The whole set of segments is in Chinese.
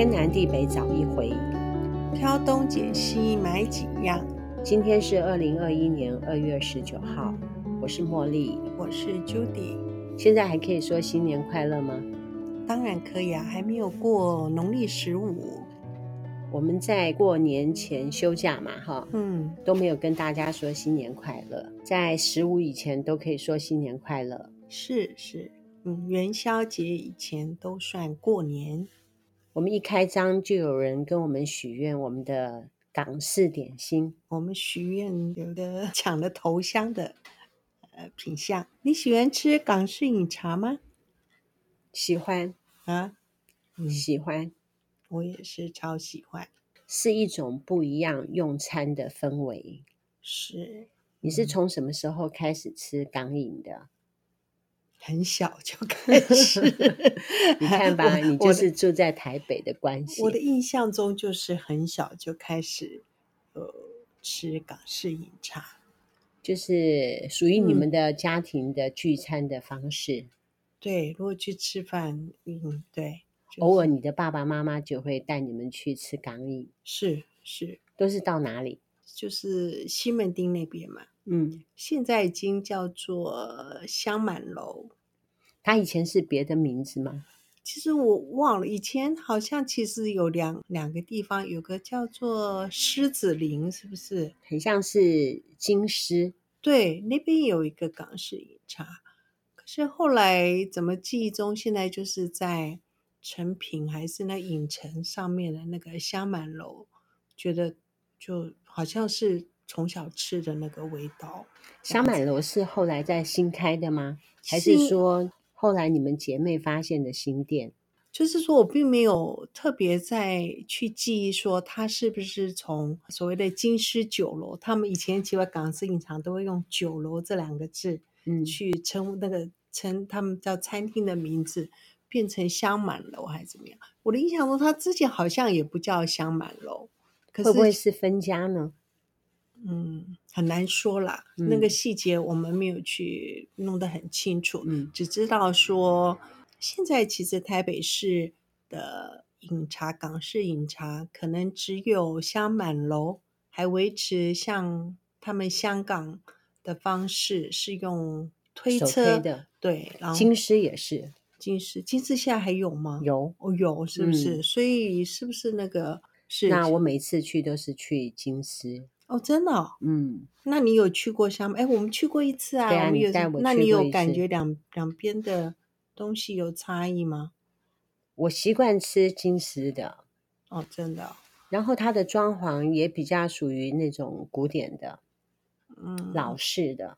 天南地北找一回，挑东拣西买几样。今天是二零二一年二月十九号，我是茉莉，我是 Judy。现在还可以说新年快乐吗？当然可以啊，还没有过农历十五。我们在过年前休假嘛，哈，嗯，都没有跟大家说新年快乐。在十五以前都可以说新年快乐，是是，嗯，元宵节以前都算过年。我们一开张就有人跟我们许愿，我们的港式点心，我们许愿有的 抢了头香的呃品相。你喜欢吃港式饮茶吗？喜欢啊，嗯，喜欢。我也是超喜欢，是一种不一样用餐的氛围。是，你是从什么时候开始吃港饮的？很小就 开始。你看吧，你就是住在台北的关系。我的印象中就是很小就开始，呃，吃港式饮茶，就是属于你们的家庭的聚餐的方式。嗯、对，如果去吃饭，嗯，对。就是、偶尔你的爸爸妈妈就会带你们去吃港饮，是是，都是到哪里？就是西门町那边嘛。嗯，现在已经叫做香满楼。它以前是别的名字吗？其实我忘了，以前好像其实有两两个地方，有个叫做狮子林，是不是？很像是金狮。对，那边有一个港式饮茶，可是后来怎么记忆中现在就是在。成品还是那影城上面的那个香满楼，觉得就好像是从小吃的那个味道。香满楼是后来在新开的吗？还是说后来你们姐妹发现的新店？就是说我并没有特别再去记忆说它是不是从所谓的京师酒楼，他们以前其实港式饮茶都会用酒楼这两个字，嗯，去称那个称他们叫餐厅的名字。变成香满楼还是怎么样？我的印象中，他之前好像也不叫香满楼，可是会不会是分家呢？嗯，很难说啦。嗯、那个细节我们没有去弄得很清楚，嗯，只知道说现在其实台北市的饮茶，港式饮茶可能只有香满楼还维持像他们香港的方式，是用推车的，对，然后金狮也是。金狮，金狮现在还有吗？有哦，有是不是？嗯、所以是不是那个是？那我每次去都是去金狮哦，真的、哦。嗯，那你有去过香？哎，我们去过一次啊。对啊，我们有你带我去过。那你有感觉两两边的东西有差异吗？我习惯吃金狮的。哦，真的。然后它的装潢也比较属于那种古典的，嗯，老式的。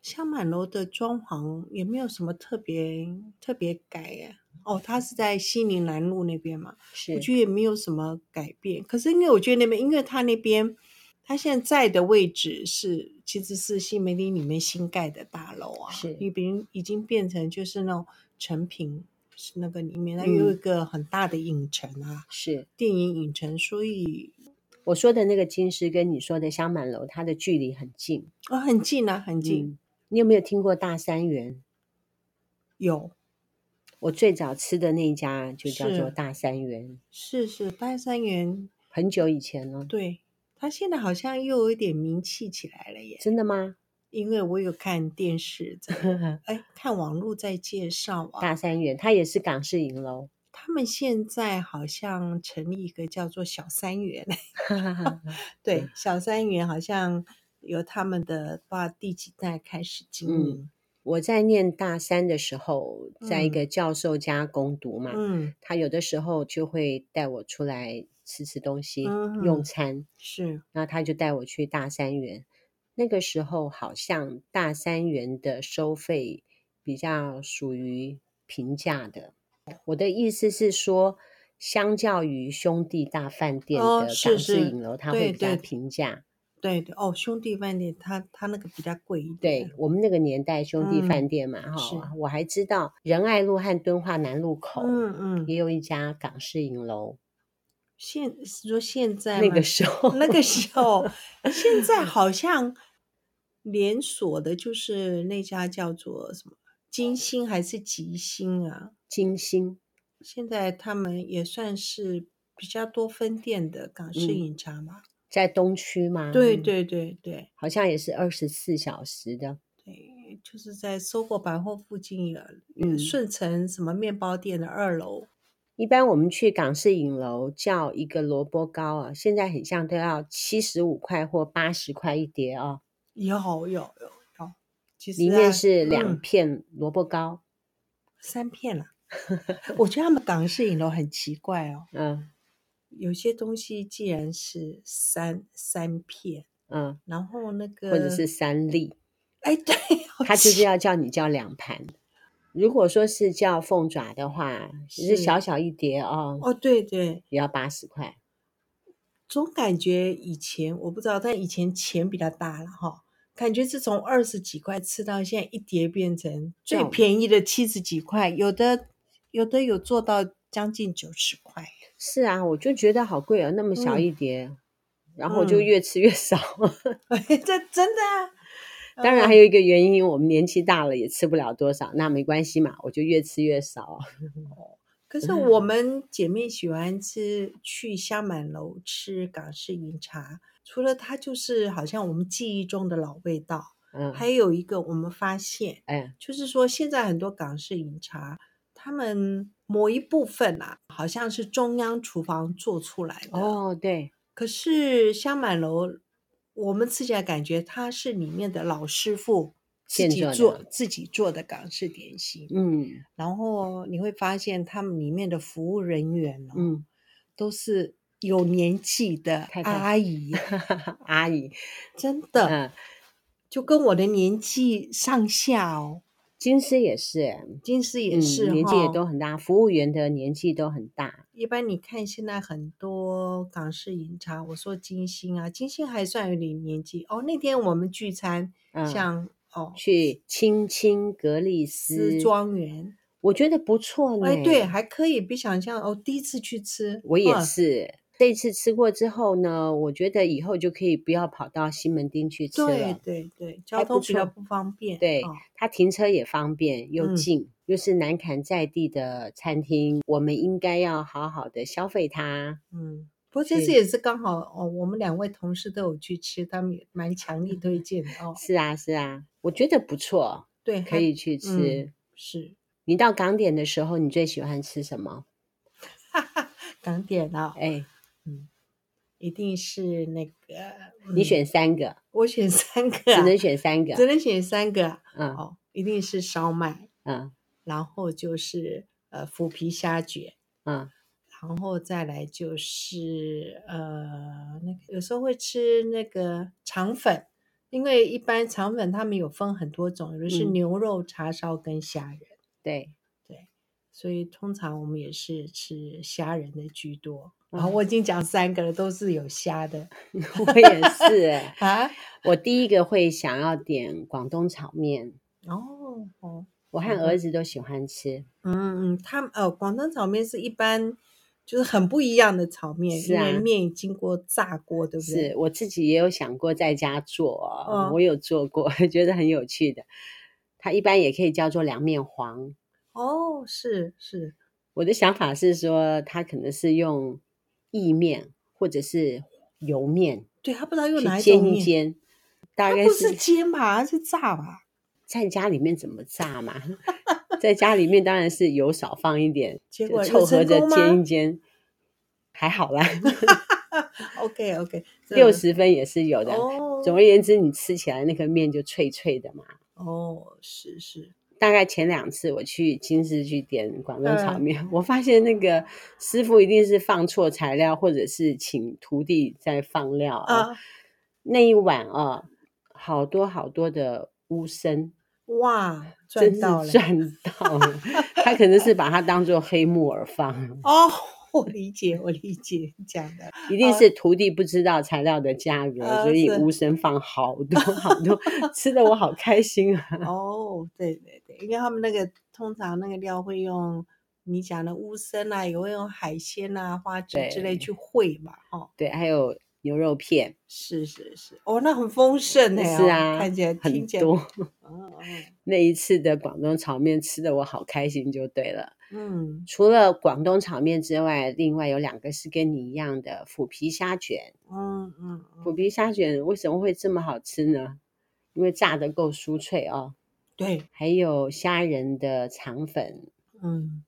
香满楼的装潢也没有什么特别特别改耶。哦，它是在西宁南路那边嘛，是，我觉得也没有什么改变。可是因为我觉得那边，因为它那边，它现在在的位置是其实是西门町里面新盖的大楼啊，是，已经已经变成就是那种成品是那个里面，它有一个很大的影城啊，是电影影城，所以我说的那个金狮跟你说的香满楼，它的距离很近哦，很近啊，很近。嗯你有没有听过大三元？有，我最早吃的那一家就叫做大三元。是是，是大三元，很久以前了。对，他现在好像又有一点名气起来了耶。真的吗？因为我有看电视在，哎，看网络在介绍啊。大三元，他也是港式饮楼。他们现在好像成立一个叫做小三元。对，小三元好像。由他们的不知道第几代开始经营。嗯，我在念大三的时候，在一个教授家攻读嘛，嗯，他有的时候就会带我出来吃吃东西，嗯，用餐是，那他就带我去大三元。那个时候好像大三元的收费比较属于平价的。我的意思是说，相较于兄弟大饭店的港式影楼，它会比较平价。对对哦，兄弟饭店，它它那个比较贵一点。对我们那个年代，兄弟饭店嘛，哈、嗯，我还知道仁爱路和敦化南路口，嗯嗯，也有一家港式影楼。现是说现在那个时候，那个时候，现在 好像连锁的，就是那家叫做什么金星还是吉星啊？金星，现在他们也算是比较多分店的港式饮茶嘛，嗯、在东区嘛？对对对对，好像也是二十四小时的。对，就是在 SOGO 百货附近有，嗯，顺城什么面包店的二楼。一般我们去港式影楼叫一个萝卜糕啊，现在很像都要七十五块或八十块一碟啊。有有有有，其实、啊、里面是两片萝卜糕，嗯、三片了。我觉得他们港式影楼很奇怪哦。嗯，有些东西既然是三三片，嗯，然后那个或者是三粒，哎，对，他就是要叫你叫两盘。如果说是叫凤爪的话，只是小小一碟哦。哦，对对，也要八十块。总感觉以前我不知道，但以前钱比较大了哈。感觉是从二十几块吃到现在一碟变成最便宜的七十几块，有的有的有做到将近九十块。是啊，我就觉得好贵啊，那么小一碟，嗯、然后就越吃越少。嗯、这真的啊。当然还有一个原因，我们年纪大了也吃不了多少，那没关系嘛，我就越吃越少。可是我们姐妹喜欢吃去香满楼吃港式饮茶，除了它就是好像我们记忆中的老味道，嗯，还有一个我们发现，哎，就是说现在很多港式饮茶，他们某一部分啊，好像是中央厨房做出来的哦，对。可是香满楼。我们吃起来感觉它是里面的老师傅自己做自己做的港式点心，嗯，然后你会发现他们里面的服务人员哦，嗯，都是有年纪的阿姨，阿姨，真的，嗯，就跟我的年纪上下哦。金丝也是，金丝也是，嗯，年纪也都很大，服务员的年纪都很大。一般你看现在很多港式饮茶，我说金星啊，金星还算有点年纪哦。那天我们聚餐，嗯、像哦去青青格丽斯庄园，我觉得不错呢。哎，对，还可以，比想象哦，第一次去吃，我也是。哦这次吃过之后呢，我觉得以后就可以不要跑到西门町去吃了。对对对，交通比较不方便。对，哦、它停车也方便又近，嗯、又是南崁在地的餐厅，我们应该要好好的消费它。嗯，不过这次也是刚好哦，我们两位同事都有去吃，他们也蛮强力推荐的哦。是啊是啊，我觉得不错，对，可以去吃。嗯、是你到港点的时候，你最喜欢吃什么？哈哈，港点啊、哦，哎。嗯，一定是那个。你选三个，我选三个，只能选三个，只能选三个。嗯，哦，一定是烧麦，嗯，然后就是呃腐皮虾卷，嗯，然后再来就是呃那个有时候会吃那个肠粉，因为一般肠粉他们有分很多种，有的是牛肉叉烧跟虾仁，对。对，所以通常我们也是吃虾仁的居多。然后我已经讲三个了，都是有虾的。我也是 啊，我第一个会想要点广东炒面。哦哦，我和儿子都喜欢吃。嗯嗯，他们呃，广东炒面是一般就是很不一样的炒面，是啊，因为面经过炸过，对不对？是我自己也有想过在家做，哦，我有做过，觉得很有趣的。它一般也可以叫做凉面黄。哦，是是，我的想法是说，它可能是用。意面或者是油面，对，他不知道用哪一种煎一煎，大概是，不是煎吧，是炸吧？在家里面怎么炸嘛？在家里面当然是油少放一点，结果凑合着煎一煎，还好啦。OK OK，六十分也是有的。哦，总而言之，你吃起来那个面就脆脆的嘛。哦，是是。大概前两次我去金丝去点广东炒面，嗯、我发现那个师傅一定是放错材料，或者是请徒弟在放料啊。嗯、那一碗啊，好多好多的乌参，哇，赚到了，赚到了！他可能是把它当做黑木耳放哦。我理解，我理解讲的，一定是徒弟不知道材料的价格，哦、所以乌参放好多好多，吃的我好开心啊！哦，对对对，因为他们那个通常那个料会用你讲的乌参啊，也会用海鲜啊、花枝之类去烩嘛，哦。对，还有牛肉片，是是是，哦，那很丰盛哎，是啊，看起来听起来很多。哦，那一次的广东炒面吃的我好开心，就对了。嗯，除了广东炒面之外，另外有两个是跟你一样的腐皮虾卷。嗯嗯，腐皮虾卷为什么会这么好吃呢？因为炸得够酥脆哦。对，还有虾仁的肠粉。嗯。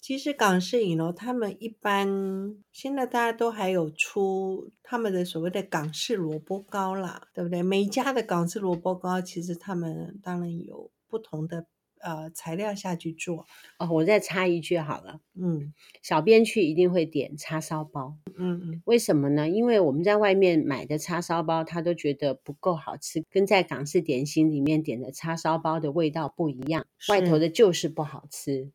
其实港式影楼，他们一般现在大家都还有出他们的所谓的港式萝卜糕啦，对不对？每一家的港式萝卜糕，其实他们当然有不同的呃材料下去做。哦，我再插一句好了，嗯，小编去一定会点叉烧包，嗯嗯，为什么呢？因为我们在外面买的叉烧包，他都觉得不够好吃，跟在港式点心里面点的叉烧包的味道不一样，外头的就是不好吃。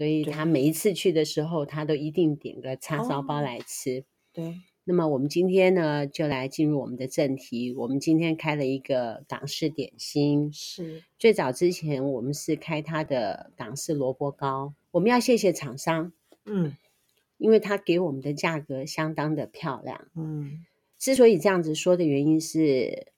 所以他每一次去的时候，他都一定点个叉烧包来吃。对。那么我们今天呢，就来进入我们的正题。我们今天开了一个港式点心。是。最早之前我们是开他的港式萝卜糕。我们要谢谢厂商。嗯。因为他给我们的价格相当的漂亮。嗯。之所以这样子说的原因是，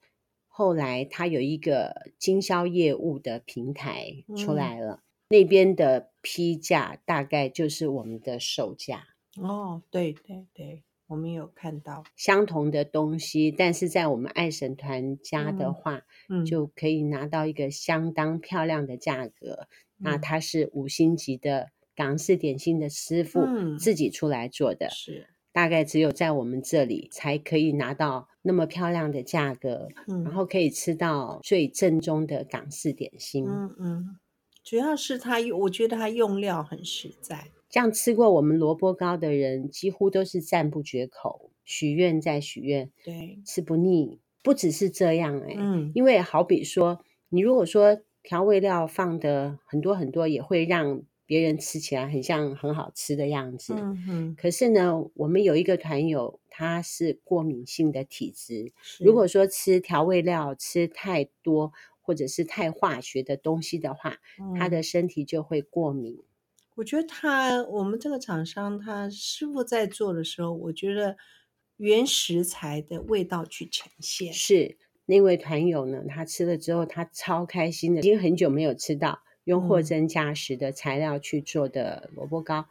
后来他有一个经销业务的平台出来了。嗯那边的批价大概就是我们的售价哦，对对对，我们有看到相同的东西，但是在我们爱神团家的话，嗯，就可以拿到一个相当漂亮的价格。嗯，那它是五星级的港式点心的师傅自己出来做的，嗯，是大概只有在我们这里才可以拿到那么漂亮的价格，嗯，然后可以吃到最正宗的港式点心，嗯嗯。主要是它用，我觉得它用料很实在。这样吃过我们萝卜糕的人，几乎都是赞不绝口，许愿再许愿，对，吃不腻。不只是这样，欸，哎，嗯，因为好比说，你如果说调味料放的很多很多，也会让别人吃起来很像很好吃的样子。嗯嗯。可是呢，我们有一个团友，他是过敏性的体质，如果说吃调味料吃太多。或者是太化学的东西的话，嗯，他的身体就会过敏。我觉得他，我们这个厂商，他师傅在做的时候，我觉得原食材的味道去呈现。是那位团友呢，他吃了之后，他超开心的，已经很久没有吃到用货真价实的材料去做的萝卜糕。嗯，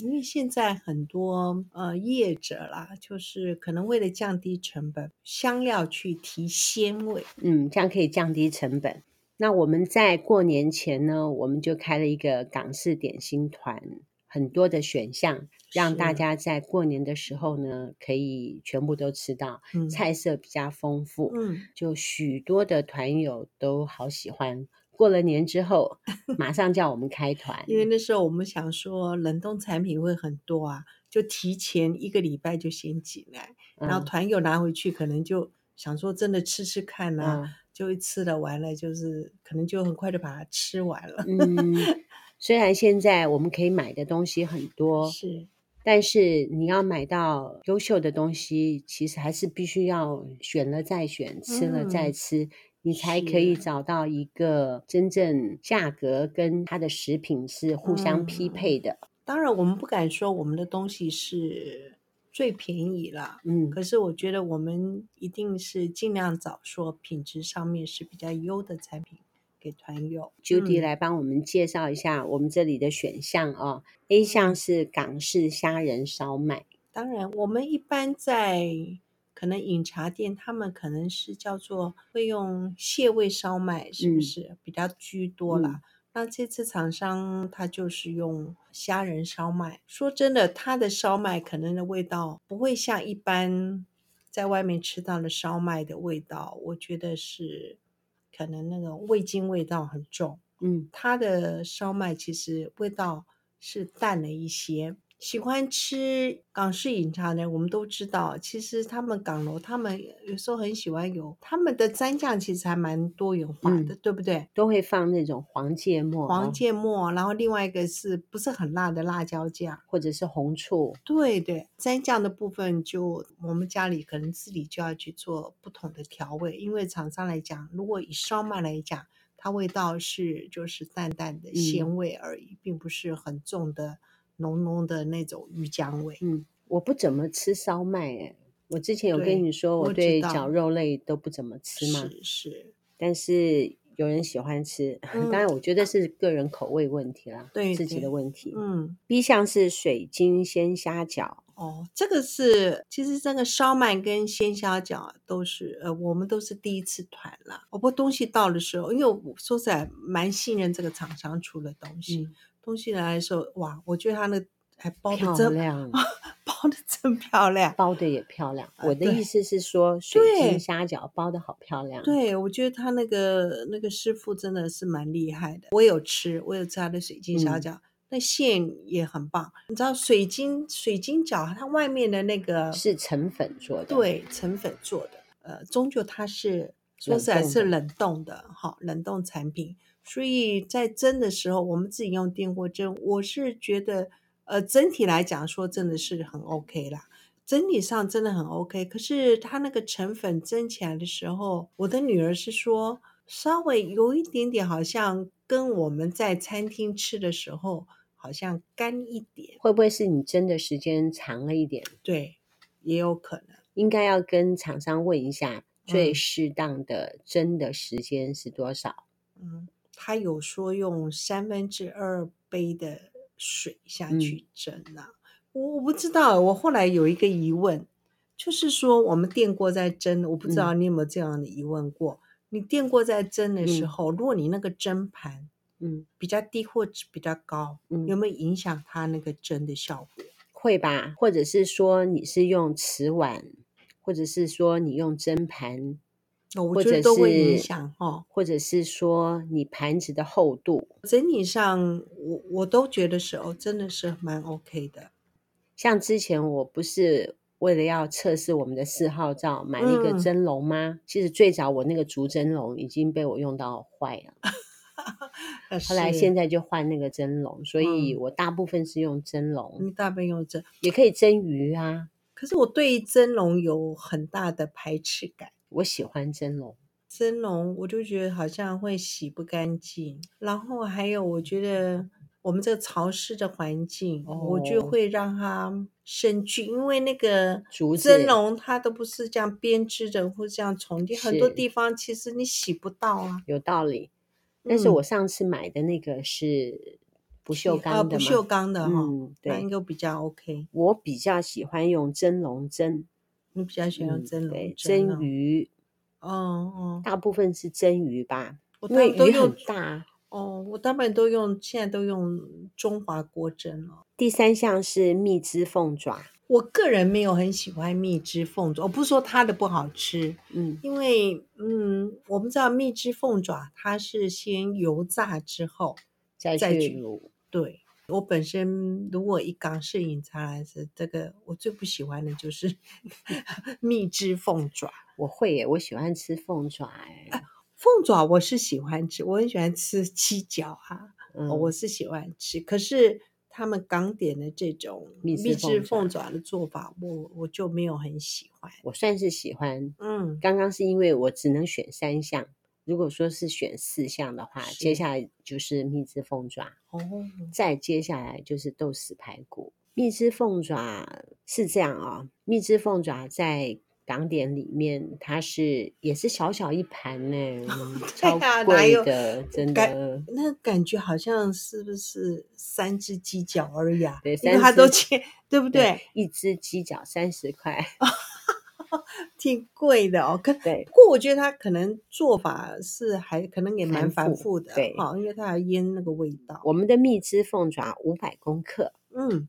因为现在很多呃业者啦，就是可能为了降低成本，香料去提鲜味，嗯，这样可以降低成本。那我们在过年前呢，我们就开了一个港式点心团，很多的选项，让大家在过年的时候呢，可以全部都吃到，嗯，菜色比较丰富，嗯，就许多的团友都好喜欢。过了年之后，马上叫我们开团，因为那时候我们想说冷冻产品会很多啊，就提前一个礼拜就先进来，嗯，然后团友拿回去，可能就想说真的吃吃看啊，嗯，就一吃了完了，就是可能就很快就把它吃完了。嗯，虽然现在我们可以买的东西很多，是，但是你要买到优秀的东西，其实还是必须要选了再选，吃了再吃。嗯你才可以找到一个真正价格跟它的食品是互相匹配的。嗯，当然，我们不敢说我们的东西是最便宜了，嗯，可是我觉得我们一定是尽量找说品质上面是比较优的产品给团友。Judy 来帮我们介绍一下我们这里的选项啊。嗯，A 项是港式虾仁烧麦，当然我们一般在。可能饮茶店他们可能是叫做会用蟹味烧麦，是不是、嗯、比较居多啦？嗯、那这次厂商他就是用虾仁烧麦。说真的，他的烧麦可能的味道不会像一般在外面吃到的烧麦的味道，我觉得是可能那个味精味道很重。嗯，他的烧麦其实味道是淡了一些。喜欢吃港式饮茶的人，我们都知道，其实他们港楼，他们有时候很喜欢有他们的蘸酱，其实还蛮多元化的，嗯、对不对？都会放那种黄芥末，黄芥末、哦，然后另外一个是不是很辣的辣椒酱，或者是红醋？对对，蘸酱的部分就我们家里可能自己就要去做不同的调味，因为厂商来讲，如果以烧麦来讲，它味道是就是淡淡的鲜味而已，嗯、并不是很重的。浓浓的那种鱼浆味。嗯，我不怎么吃烧麦诶。我之前有跟你说，我对绞肉类都不怎么吃嘛。是是。但是有人喜欢吃，嗯、当然我觉得是个人口味问题啦，对，自己的问题。嗯，B 项是水晶鲜虾饺。哦，这个是其实这个烧麦跟鲜虾饺都是呃，我们都是第一次团了。不过东西到的时候，因为我说实在蛮信任这个厂商出的东西，嗯、东西来的时候，哇，我觉得他那还包的真漂亮，包的真漂亮，包的也漂亮。我的意思是说，水晶虾饺包的好漂亮。对，我觉得他那个那个师傅真的是蛮厉害的。我有吃，我有吃他的水晶虾饺。嗯那馅也很棒，你知道水晶水晶饺它外面的那个是成粉做的，对，成粉做的，呃，终究它是说实在是冷冻的，哈，冷冻产品，所以在蒸的时候，我们自己用电锅蒸，我是觉得，呃，整体来讲说真的是很 OK 啦，整体上真的很 OK，可是它那个成粉蒸起来的时候，我的女儿是说稍微有一点点，好像跟我们在餐厅吃的时候。好像干一点，会不会是你蒸的时间长了一点？对，也有可能。应该要跟厂商问一下，最适当的蒸的时间是多少？嗯，他有说用三分之二杯的水下去蒸啊。嗯，我我不知道。我后来有一个疑问，就是说我们电锅在蒸，我不知道你有没有这样的疑问过？嗯，你电锅在蒸的时候，嗯，如果你那个蒸盘。嗯，比较低或者比较高，嗯，有没有影响它那个蒸的效果？会吧，或者是说你是用瓷碗，或者是说你用蒸盘，哦，我觉得都会影响哦。或者是说你盘子的厚度，整体上我我都觉得是哦，真的是蛮 OK 的。像之前我不是为了要测试我们的四号灶，买了一个蒸笼吗？嗯，其实最早我那个竹蒸笼已经被我用到坏了。后来现在就换那个蒸笼，所以我大部分是用蒸笼。你大部分用蒸，也可以蒸鱼啊。可是我对蒸笼有很大的排斥感。我喜欢蒸笼，蒸笼我就觉得好像会洗不干净。然后还有，我觉得我们这个潮湿的环境，哦、我就会让它生菌，因为那个蒸笼它都不是这样编织的，或者这样重叠，很多地方其实你洗不到啊。有道理。但是我上次买的那个是不锈钢的吗？啊，不锈钢的哈，嗯，对，应该比较 OK。我比较喜欢用蒸笼蒸，你比较喜欢用蒸笼蒸鱼？哦哦，大部分是蒸鱼吧，因为鱼很大。哦，我大部分都用，现在都用中华锅蒸了。第三项是蜜汁凤爪。我个人没有很喜欢蜜汁凤爪，我不是说它的不好吃，嗯，因为嗯，我们知道蜜汁凤爪它是先油炸之后再去卤。对，我本身如果以港式饮茶来说，这个我最不喜欢的就是 蜜汁凤爪。我会耶，我喜欢吃凤爪哎，啊，凤爪我是喜欢吃，我很喜欢吃鸡脚哈，嗯，我是喜欢吃，可是。他们港点的这种蜜汁凤爪的做法，我我就没有很喜欢。我算是喜欢，嗯，刚刚是因为我只能选三项，如果说是选四项的话，接下来就是蜜汁凤爪，哦，再接下来就是豆豉排骨。蜜汁凤爪是这样啊，蜜汁凤爪在。港点里面，它是也是小小一盘呢，嗯、超贵的，真的。那感觉好像是不是三只鸡脚而已啊？对，因为它都切，对不对？对一只鸡脚三十块，挺贵的哦。可对，不过我觉得它可能做法是还可能也蛮繁复的，对，好，因为它要腌那个味道。我们的蜜汁凤爪五百公克，嗯，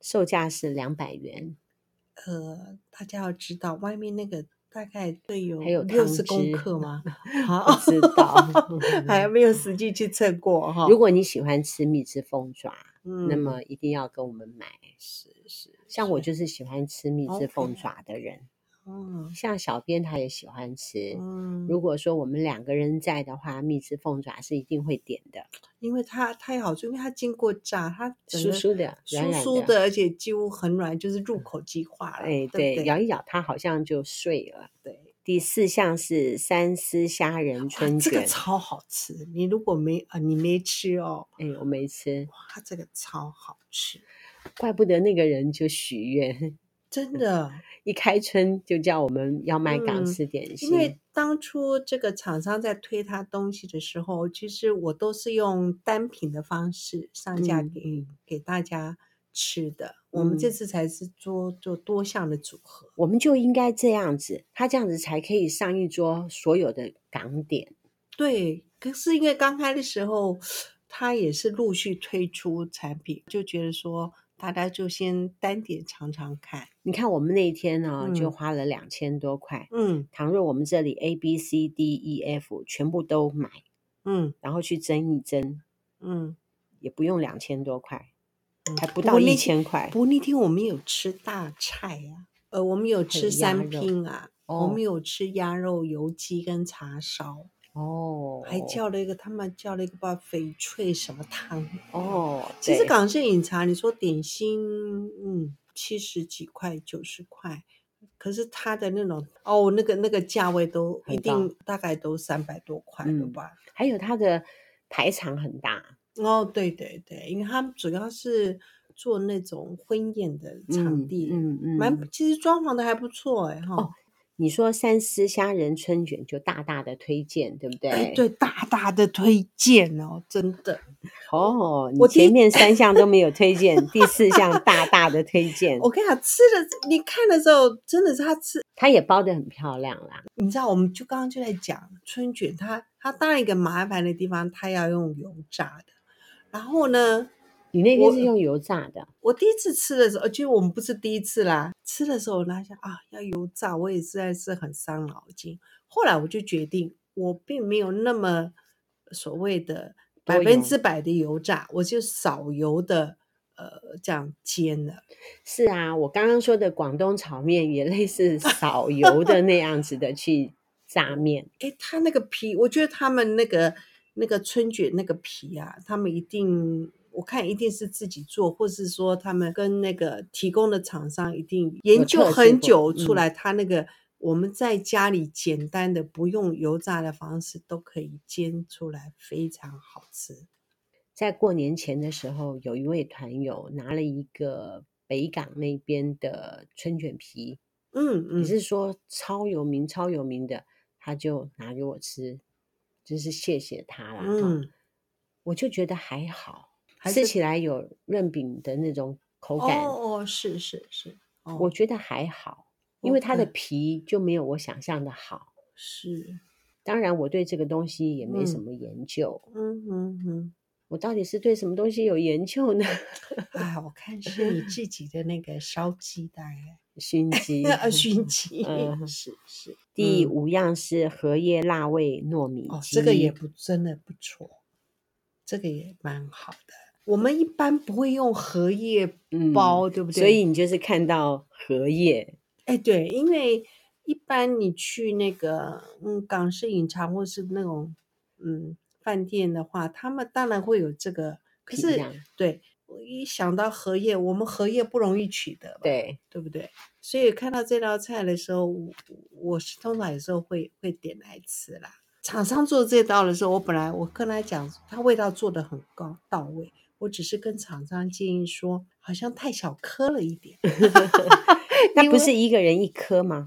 售价是两百元。呃，大家要知道，外面那个大概对有还有六十公克吗？好，知道，还没有实际去测过哈。如果你喜欢吃蜜汁凤爪，嗯，那么一定要跟我们买。是是，像我就是喜欢吃蜜汁凤爪的人。嗯，像小编他也喜欢吃。嗯，如果说我们两个人在的话，蜜汁凤爪是一定会点的，因为它太好吃，因为它经过炸，它酥酥的、酥酥的，而且几乎很软，就是入口即化了。哎，对，咬一咬它好像就碎了。对，第四项是三丝虾仁春卷，这个超好吃。你如果没啊，你没吃哦？哎，我没吃。哇，这个超好吃，怪不得那个人就许愿。真的，一开春就叫我们要卖港式点心，嗯、因为当初这个厂商在推他东西的时候，其实我都是用单品的方式上架给、嗯、给大家吃的。我们这次才是做做多项的组合，我们就应该这样子，他这样子才可以上一桌所有的港点。对，可是因为刚开的时候，他也是陆续推出产品，就觉得说大家就先单点尝尝看。你看我们那一天呢，就花了两千多块。嗯，倘若我们这里 A B C D E F 全部都买，嗯，然后去蒸一蒸，嗯，也不用两千多块，还不到一千块。不过那天我们有吃大菜啊，呃，我们有吃三拼啊，我们有吃鸭肉油鸡跟茶烧。哦，还叫了一个，他们叫了一个不知道翡翠什么汤哦。其实港式饮茶，你说点心，嗯，七十几块、九十块，可是它的那种哦，那个那个价位都一定大概都三百多块了吧？嗯，还有它的排场很大哦，对对对，因为他们主要是做那种婚宴的场地，嗯嗯，蛮、嗯、其实装潢的还不错哎哈。哦你说三丝虾仁春卷就大大的推荐，对不对？哎，对，大大的推荐哦，真的。哦，我前面三 项都没有推荐，第，四项大大的推荐。我跟你讲，吃的你看的时候，真的是他吃，他也包的很漂亮啦。你知道，我们就刚刚就在讲春卷，它它当然一个麻烦的地方，它要用油炸的。然后呢？你那边是用油炸的？我，我第一次吃的时候，就我们不是第一次啦。吃的时候，那想啊，要油炸，我也实在是很伤脑筋。后来我就决定，我并没有那么所谓的百分之百的油炸，我就少油的，呃，这样煎的。是啊，我刚刚说的广东炒面也类似少油的那样子的去炸面。诶，他那个皮，我觉得他们那个那个春卷那个皮啊，他们一定。我看一定是自己做，或是说他们跟那个提供的厂商一定研究很久出来，他那个我们在家里简单的不用油炸的方式都可以煎出来，非常好吃。在过年前的时候，有一位团友拿了一个北港那边的春卷皮，嗯嗯，你是说超有名超有名的，他就拿给我吃，真是谢谢他了。嗯，我就觉得还好。吃起来有润饼的那种口感哦哦，是是是，哦，我觉得还好，因为它的皮就没有我想象的好。是，当然我对这个东西也没什么研究。嗯嗯嗯，我到底是对什么东西有研究呢？啊，我看是你自己的那个烧鸡蛋，熏鸡啊，熏 鸡，嗯，是是。第五样是荷叶辣味糯米鸡，这个也不真的不错，这个也蛮好的。我们一般不会用荷叶包，嗯，对不对？所以你就是看到荷叶，哎，对，因为一般你去那个嗯港式饮茶或是那种嗯饭店的话，他们当然会有这个，可是对，我一想到荷叶，我们荷叶不容易取得，对，对不对？所以看到这道菜的时候，我我是通常有时候会会点来吃啦。厂商做这道的时候，我本来我跟他讲，他味道做的很高到位。我只是跟厂商建议说，好像太小颗了一点。那不是一个人一颗吗？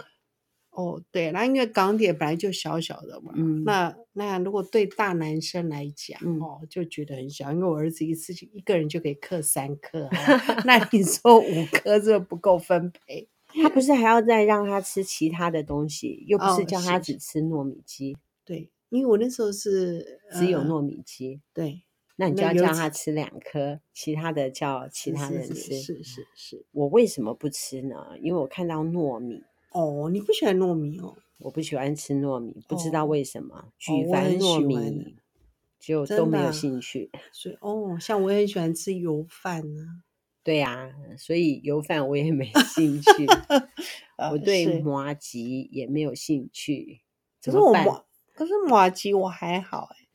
哦，对，那因为港点本来就小小的嘛。嗯，那那如果对大男生来讲，嗯、哦，就觉得很小。因为我儿子一次一个人就可以刻三颗，那你说五颗这不够分配？他不是还要再让他吃其他的东西？又不是叫他只吃糯米鸡？哦、对，因为我那时候是只有糯米鸡。呃、对。那你就要叫他吃两颗，其他的叫其他人吃。是是是，是，是。我为什么不吃呢？因为我看到糯米。哦，你不喜欢糯米哦？我不喜欢吃糯米，不知道为什么。哦、举凡糯米就都没有兴趣。所以哦，像我也很喜欢吃油饭呢、啊。对啊，所以油饭我也没兴趣。我对麻吉也没有兴趣。可是我麻，可是麻吉我还好哎。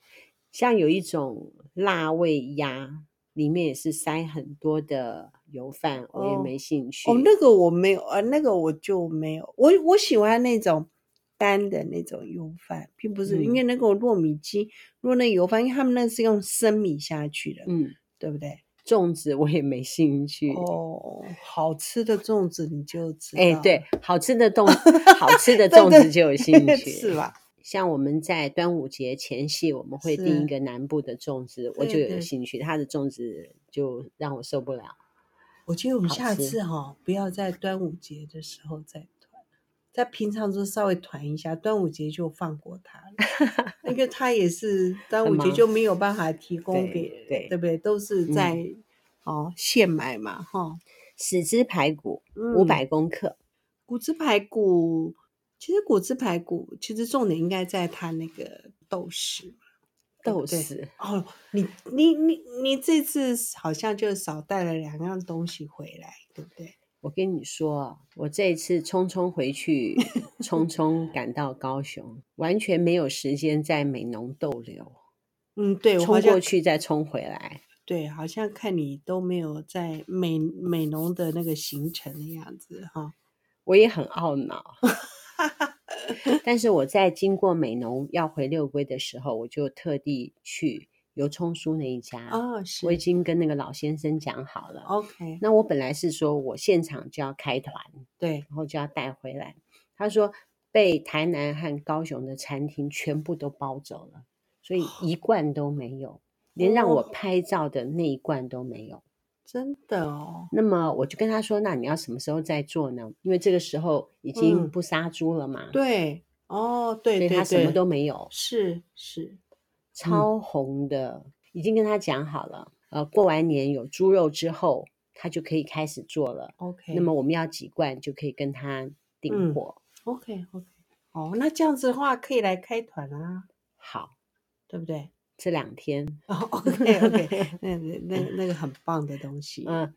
像有一种辣味鸭，里面也是塞很多的油饭，我也没兴趣。哦，那个我没有，呃，那个我就没有。我我喜欢那种干的那种油饭，并不是、嗯、因为那个糯米鸡，如果那油饭，因为他们那是用生米下去的，嗯，对不对？粽子我也没兴趣。哦，好吃的粽子你就知道。哎，对，好吃的粽，好吃的粽子就有兴 趣，是吧？像我们在端午节前夕，我们会订一个南部的粽子，我就有兴趣。他的粽子就让我受不了。我觉得我们下次哈、哦，不要在端午节的时候再团，在平常就稍微团一下，端午节就放过他了。因为他也是 端午节就没有办法提供给，对，对不对？都是在、嗯、哦现买嘛，哈、哦。豉汁排骨五百公克，嗯、骨汁排骨。其实骨汁排骨，其实重点应该在它那个豆豉，豆豉哦，你你你你这次好像就少带了两样东西回来，对不对？我跟你说，我这一次匆匆回去，匆匆赶到高雄，完全没有时间在美浓逗留。嗯，对，冲过去再冲回来。对，好像看你都没有在美美浓的那个行程的样子哈。我也很懊恼。但是我在经过美浓要回六龟的时候，我就特地去油葱酥那一家。哦，是。我已经跟那个老先生讲好了。OK。那我本来是说我现场就要开团，对，然后就要带回来。他说被台南和高雄的餐厅全部都包走了，所以一罐都没有，连让我拍照的那一罐都没有。真的哦，那么我就跟他说：“那你要什么时候再做呢？因为这个时候已经不杀猪了嘛。嗯”对，哦，对，所以他什么都没有，是是，超红的，嗯，已经跟他讲好了。呃，过完年有猪肉之后，他就可以开始做了。OK，那么我们要几罐就可以跟他订货。嗯，OK OK，哦，那这样子的话可以来开团啊。好，对不对？这两天哦、oh,，OK OK，那那那个很棒的东西，嗯，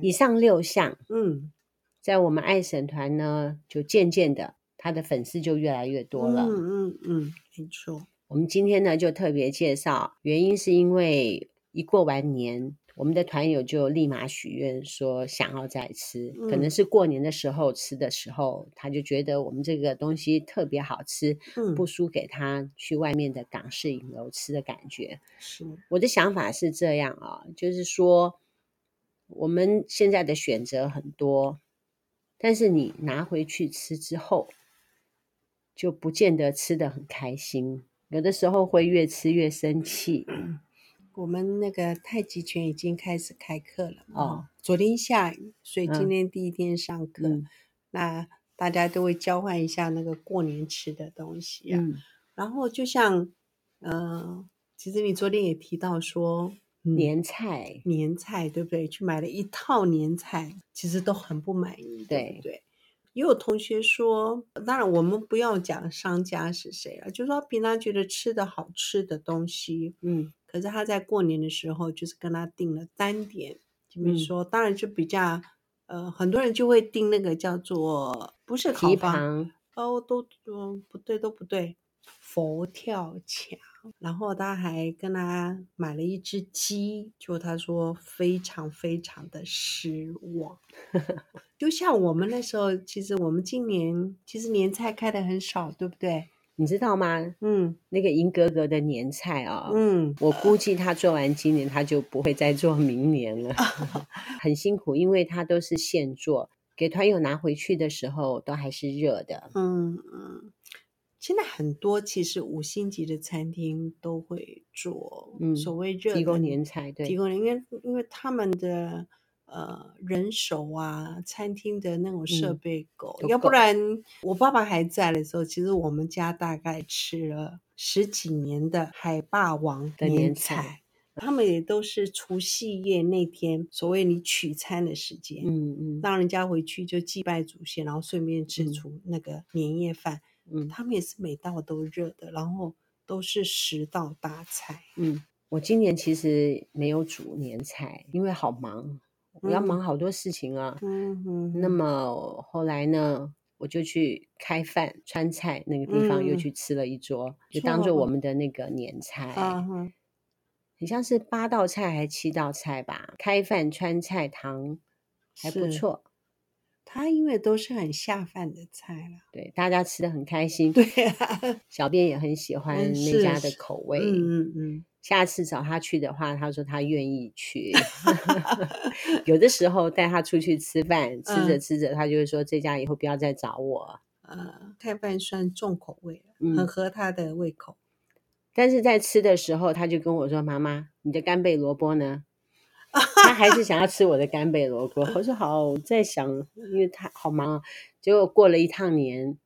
以上六项，嗯，在我们爱神团呢，就渐渐的，他的粉丝就越来越多了，嗯嗯嗯，没错。我们今天呢，就特别介绍，原因是因为一过完年。我们的团友就立马许愿说想要再吃，嗯，可能是过年的时候吃的时候，他就觉得我们这个东西特别好吃，嗯，不输给他去外面的港式影楼吃的感觉。是，我的想法是这样啊，就是说我们现在的选择很多，但是你拿回去吃之后，就不见得吃得很开心，有的时候会越吃越生气。我们那个太极拳已经开始开课了哦。昨天下雨，所以今天第一天上课。嗯、那大家都会交换一下那个过年吃的东西啊。嗯、然后就像，嗯、呃，其实你昨天也提到说，年菜，年菜对不对？去买了一套年菜，其实都很不满意，对不对？也有同学说，当然我们不要讲商家是谁了，就是说平常觉得吃的好吃的东西，嗯。可是他在过年的时候，就是跟他订了单点，就比如说，当然就比较，呃，很多人就会订那个叫做不是烤房哦，都嗯不对，都不对，佛跳墙。然后他还跟他买了一只鸡，就他说非常非常的失望。就像我们那时候，其实我们今年其实年菜开的很少，对不对？你知道吗？嗯，那个银格格的年菜啊、哦，嗯，我估计他做完今年，他就不会再做明年了，很辛苦，因为他都是现做，给团友拿回去的时候都还是热的。嗯嗯，现在很多其实五星级的餐厅都会做，嗯，所谓热提供年菜，对，提供年，因为因为他们的。呃，人手啊，餐厅的那种设备够，嗯、要不然我爸爸还在的时候，其实我们家大概吃了十几年的海霸王的年菜，他们也都是除夕夜那天，所谓你取餐的时间，嗯嗯，让人家回去就祭拜祖先，然后顺便吃出那个年夜饭，嗯，他们也是每道都热的，然后都是十道大菜，嗯，我今年其实没有煮年菜，因为好忙。我要忙好多事情啊，嗯嗯，那么后来呢，我就去开饭川菜那个地方，又去。吃了一桌，嗯、就当做我们的那个年菜，嗯，很像是八道菜还是七道菜吧？开饭川菜堂还不错，它因为都是很下饭的菜了，对，大家吃的很开心，对啊，小编也很喜欢那家的口味，嗯嗯嗯。下次找他去的话，他说他愿意去。有的时候带他出去吃饭，吃着吃着，他就会说：“这家以后不要再找我。”呃，太饭算重口味了，嗯，很合他的胃口。但是在吃的时候，他就跟我说：“妈妈，你的干贝萝卜呢？”他还是想要吃我的干贝萝卜。我说：“好，我在想，因为他好忙啊。”结果过了一趟年，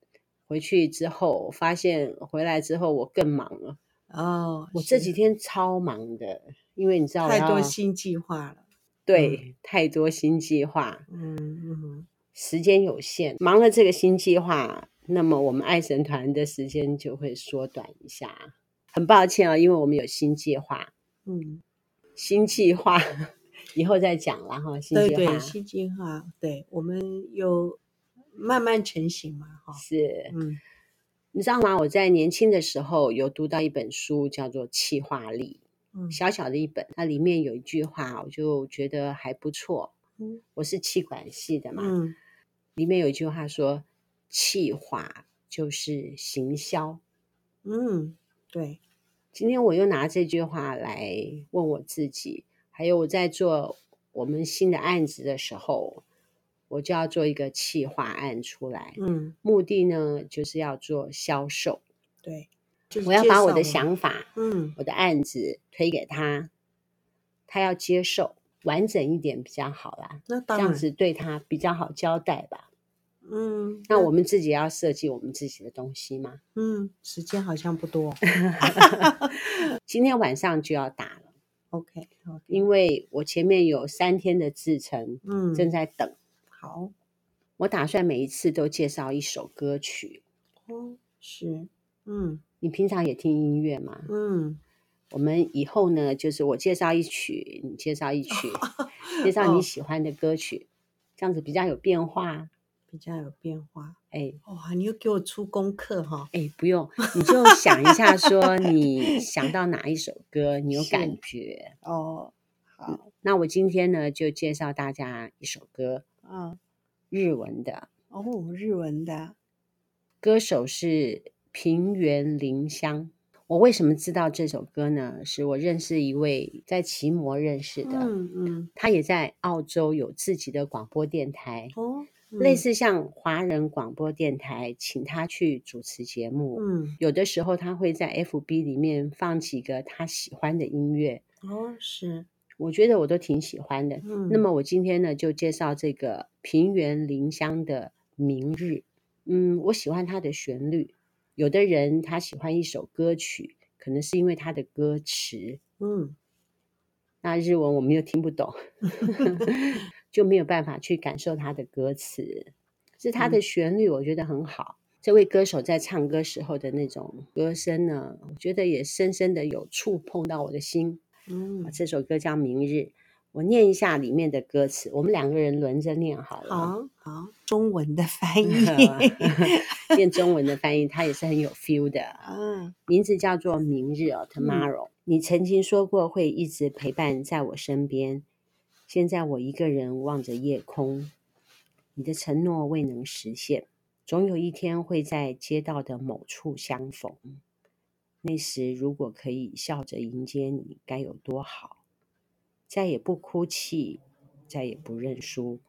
回去之后发现回来之后我更忙了。哦，我这几天超忙的，因为你知道太多新计划了。对，嗯、太多新计划。嗯嗯，时间有限，忙了这个新计划，那么我们爱神团的时间就会缩短一下。很抱歉啊，因为我们有新计划，嗯，新计划以后再讲了哈。新计划，对对，新计划，对我们有慢慢成型嘛，哈。是，嗯，你知道吗？我在年轻的时候有读到一本书，叫做《气化力》，嗯，小小的一本，它里面有一句话，我就觉得还不错。嗯，我是气管系的嘛，嗯，里面有一句话说：“气化就是行销。”嗯。对，今天我又拿这句话来问我自己，还有我在做我们新的案子的时候，我就要做一个企划案出来。嗯，目的呢就是要做销售。对，我要把我的想法，嗯，我的案子推给他，他要接受，完整一点比较好啦。那当然，这样子对他比较好交代吧。嗯，那我们自己要设计我们自己的东西吗？嗯，时间好像不多 今天晚上就要打了。OK，因为我前面有三天的制程，嗯，正在等。好，我打算每一次都介绍一首歌曲。哦，是，嗯，你平常也听音乐吗？嗯，我们以后呢，就是我介绍一曲，你介绍一曲，介绍你喜欢的歌曲，这样子比较有变化。比较有变化，哎，哇！你又给我出功课哈，哎，不用，你就想一下，说你想到哪一首歌，你有感觉哦。好，那我今天呢，就介绍大家一首歌，嗯，日文的哦，日文的歌手是平原绫香。我为什么知道这首歌呢？是我认识一位在奇摩认识的，嗯嗯，他也在澳洲有自己的广播电台哦。类似像华人广播电台，请他去主持节目。嗯，有的时候他会在 FB 里面放几个他喜欢的音乐。哦，是，我觉得我都挺喜欢的。嗯，那么我今天呢，就介绍这个平原绫香的《明日》。嗯，我喜欢它的旋律。有的人他喜欢一首歌曲，可能是因为它的歌词。嗯，那日文我们又听不懂。就没有办法去感受他的歌词，是他的旋律，我觉得很好。嗯、这位歌手在唱歌时候的那种歌声呢，我觉得也深深的有触碰到我的心。嗯，这首歌叫《明日》，我念一下里面的歌词，我们两个人轮着念好了。好，好，中文的翻译，念中文的翻译，它也是很有 feel 的。嗯，名字叫做《明日》哦，Tomorrow。嗯、你曾经说过会一直陪伴在我身边。现在我一个人望着夜空，你的承诺未能实现，总有一天会在街道的某处相逢。那时如果可以笑着迎接你，该有多好！再也不哭泣，再也不认输，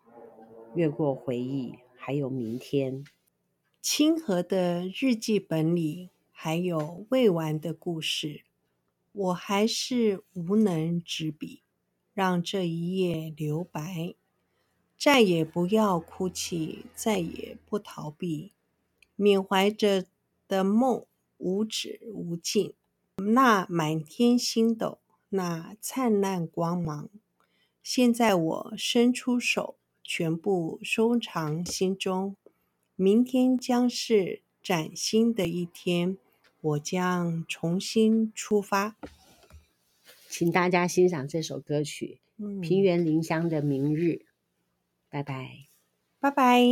越过回忆，还有明天。清河的日记本里还有未完的故事，我还是无能执笔。让这一页留白，再也不要哭泣，再也不逃避，缅怀着的梦无止无尽。那满天星斗，那灿烂光芒，现在我伸出手，全部收藏心中。明天将是崭新的一天，我将重新出发。请大家欣赏这首歌曲，嗯，平原林香的《明日》。拜拜，拜拜。